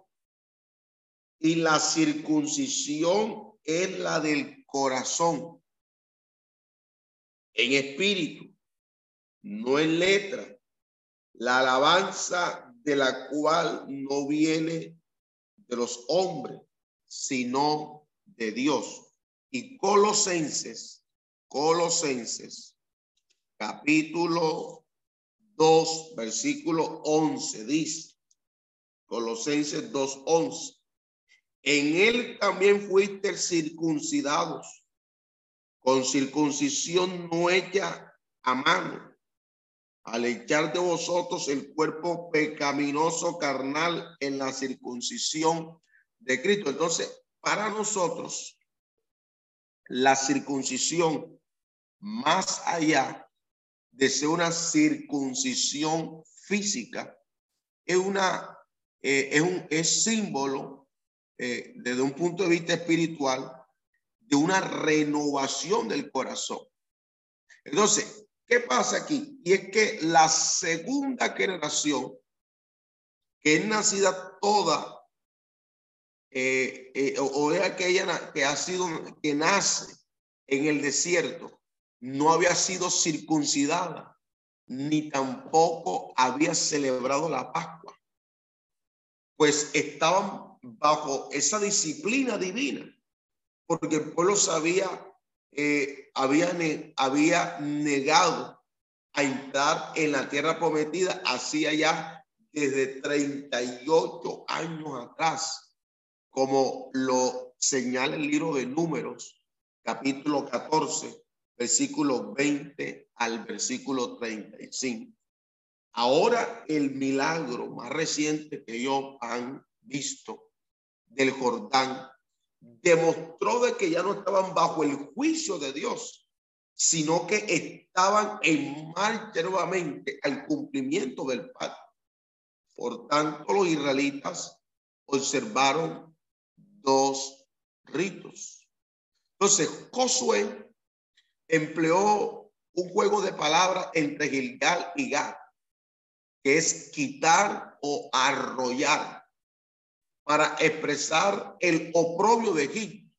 y la circuncisión es la del corazón, en espíritu, no en letra la alabanza de la cual no viene de los hombres, sino de Dios. Y Colosenses, Colosenses, capítulo 2, versículo 11, dice, Colosenses 2, 11, en él también fuiste circuncidados con circuncisión no hecha a mano, al echar de vosotros el cuerpo pecaminoso carnal en la circuncisión de Cristo. Entonces, para nosotros, la circuncisión, más allá de ser una circuncisión física, es una eh, es un es símbolo eh, desde un punto de vista espiritual de una renovación del corazón. Entonces, ¿qué pasa aquí? Y es que la segunda generación, que es nacida toda, eh, eh, o, es aquella que ha sido, que nace en el desierto, no había sido circuncidada, ni tampoco había celebrado la Pascua, pues estaban bajo esa disciplina divina porque el pueblo sabía, eh, había, había negado a entrar en la tierra prometida hacía ya desde 38 años atrás, como lo señala el libro de Números, capítulo 14, versículo 20 al versículo 35. Ahora el milagro más reciente que ellos han visto del Jordán demostró de que ya no estaban bajo el juicio de Dios, sino que estaban en marcha nuevamente al cumplimiento del pacto. Por tanto, los israelitas observaron dos ritos. Entonces, Josué empleó un juego de palabras entre Gilgal y Gad, que es quitar o arrollar para expresar el oprobio de Egipto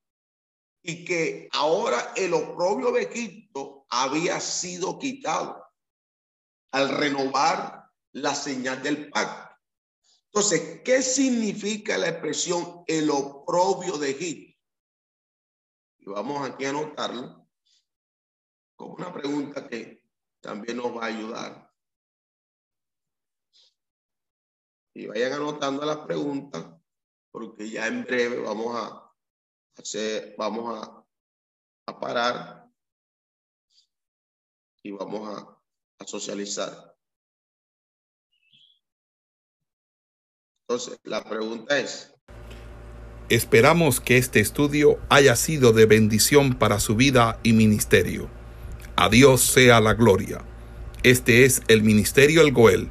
y que ahora el oprobio de Egipto había sido quitado al renovar la señal del pacto. Entonces, ¿qué significa la expresión el oprobio de Egipto? Y vamos aquí a anotarlo como una pregunta que también nos va a ayudar. Y vayan anotando las preguntas porque ya en breve vamos a hacer, vamos a, a parar y vamos a, a socializar. Entonces, la pregunta es, Esperamos que este estudio haya sido de bendición para su vida y ministerio. A Dios sea la gloria. Este es el Ministerio El Goel